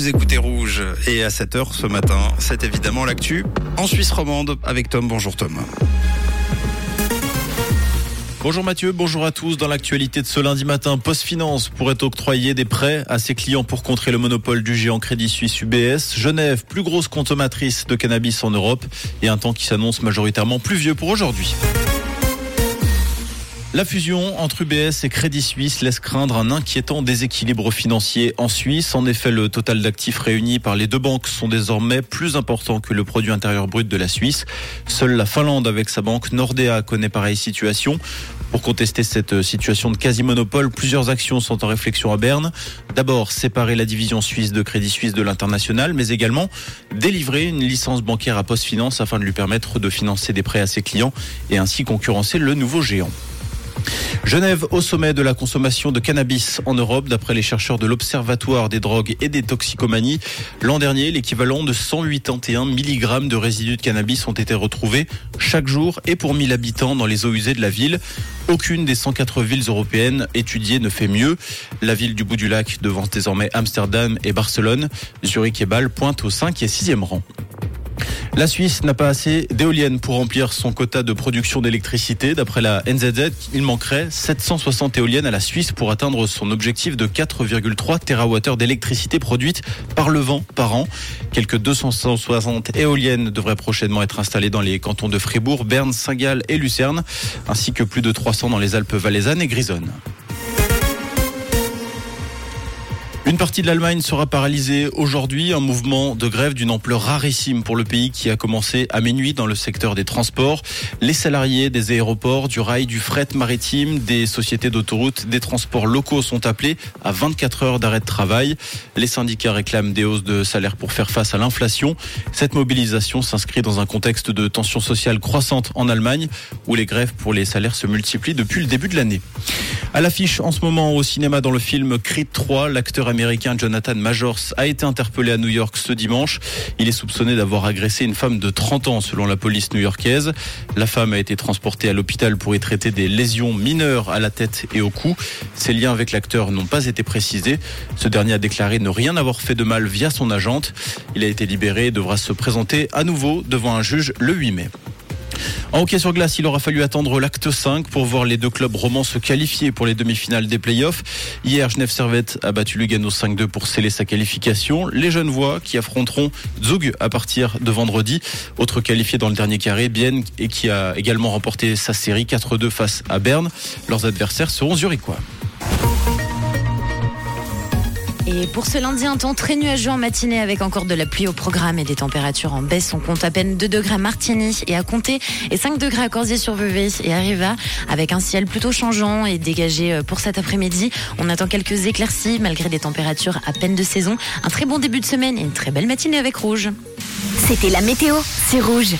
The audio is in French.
vous écoutez Rouge. Et à 7h ce matin, c'est évidemment l'actu en Suisse romande avec Tom. Bonjour Tom. Bonjour Mathieu, bonjour à tous. Dans l'actualité de ce lundi matin, Post Finance pourrait octroyer des prêts à ses clients pour contrer le monopole du géant Crédit Suisse UBS. Genève, plus grosse consommatrice de cannabis en Europe et un temps qui s'annonce majoritairement pluvieux pour aujourd'hui. La fusion entre UBS et Crédit Suisse laisse craindre un inquiétant déséquilibre financier en Suisse. En effet, le total d'actifs réunis par les deux banques sont désormais plus important que le produit intérieur brut de la Suisse. Seule la Finlande avec sa banque Nordea connaît pareille situation. Pour contester cette situation de quasi-monopole, plusieurs actions sont en réflexion à Berne. D'abord, séparer la division suisse de Crédit Suisse de l'international, mais également délivrer une licence bancaire à Post Finance afin de lui permettre de financer des prêts à ses clients et ainsi concurrencer le nouveau géant. Genève au sommet de la consommation de cannabis en Europe, d'après les chercheurs de l'Observatoire des drogues et des toxicomanies. L'an dernier, l'équivalent de 181 mg de résidus de cannabis ont été retrouvés chaque jour et pour 1000 habitants dans les eaux usées de la ville. Aucune des 104 villes européennes étudiées ne fait mieux. La ville du bout du lac devance désormais Amsterdam et Barcelone. Zurich et Bâle pointent au 5 et 6e rang. La Suisse n'a pas assez d'éoliennes pour remplir son quota de production d'électricité. D'après la NZZ, il manquerait 760 éoliennes à la Suisse pour atteindre son objectif de 4,3 TWh d'électricité produite par le vent par an. Quelques 260 éoliennes devraient prochainement être installées dans les cantons de Fribourg, Berne, Saint-Gall et Lucerne, ainsi que plus de 300 dans les Alpes valaisannes et Grisonne. Partie de l'Allemagne sera paralysée aujourd'hui, un mouvement de grève d'une ampleur rarissime pour le pays qui a commencé à minuit dans le secteur des transports. Les salariés des aéroports, du rail, du fret maritime, des sociétés d'autoroutes, des transports locaux sont appelés à 24 heures d'arrêt de travail. Les syndicats réclament des hausses de salaire pour faire face à l'inflation. Cette mobilisation s'inscrit dans un contexte de tension sociale croissante en Allemagne où les grèves pour les salaires se multiplient depuis le début de l'année. À l'affiche en ce moment au cinéma dans le film Creed 3, l'acteur américain Jonathan Majors a été interpellé à New York ce dimanche. Il est soupçonné d'avoir agressé une femme de 30 ans selon la police new-yorkaise. La femme a été transportée à l'hôpital pour y traiter des lésions mineures à la tête et au cou. Ses liens avec l'acteur n'ont pas été précisés. Ce dernier a déclaré ne rien avoir fait de mal via son agente. Il a été libéré et devra se présenter à nouveau devant un juge le 8 mai. En hockey sur glace, il aura fallu attendre l'acte 5 pour voir les deux clubs romans se qualifier pour les demi-finales des playoffs. Hier, Genève Servette a battu Lugano 5-2 pour sceller sa qualification. Les jeunes voix qui affronteront Zug à partir de vendredi. Autre qualifié dans le dernier carré, Bienne, et qui a également remporté sa série 4-2 face à Berne. Leurs adversaires seront zurichois. Et pour ce lundi, un temps très nuageux en matinée avec encore de la pluie au programme et des températures en baisse. On compte à peine 2 degrés à Martigny et à Comté et 5 degrés à Corsier-sur-Vevey et Arriva avec un ciel plutôt changeant et dégagé euh, pour cet après-midi. On attend quelques éclaircies malgré des températures à peine de saison. Un très bon début de semaine et une très belle matinée avec Rouge. C'était la météo, c'est Rouge.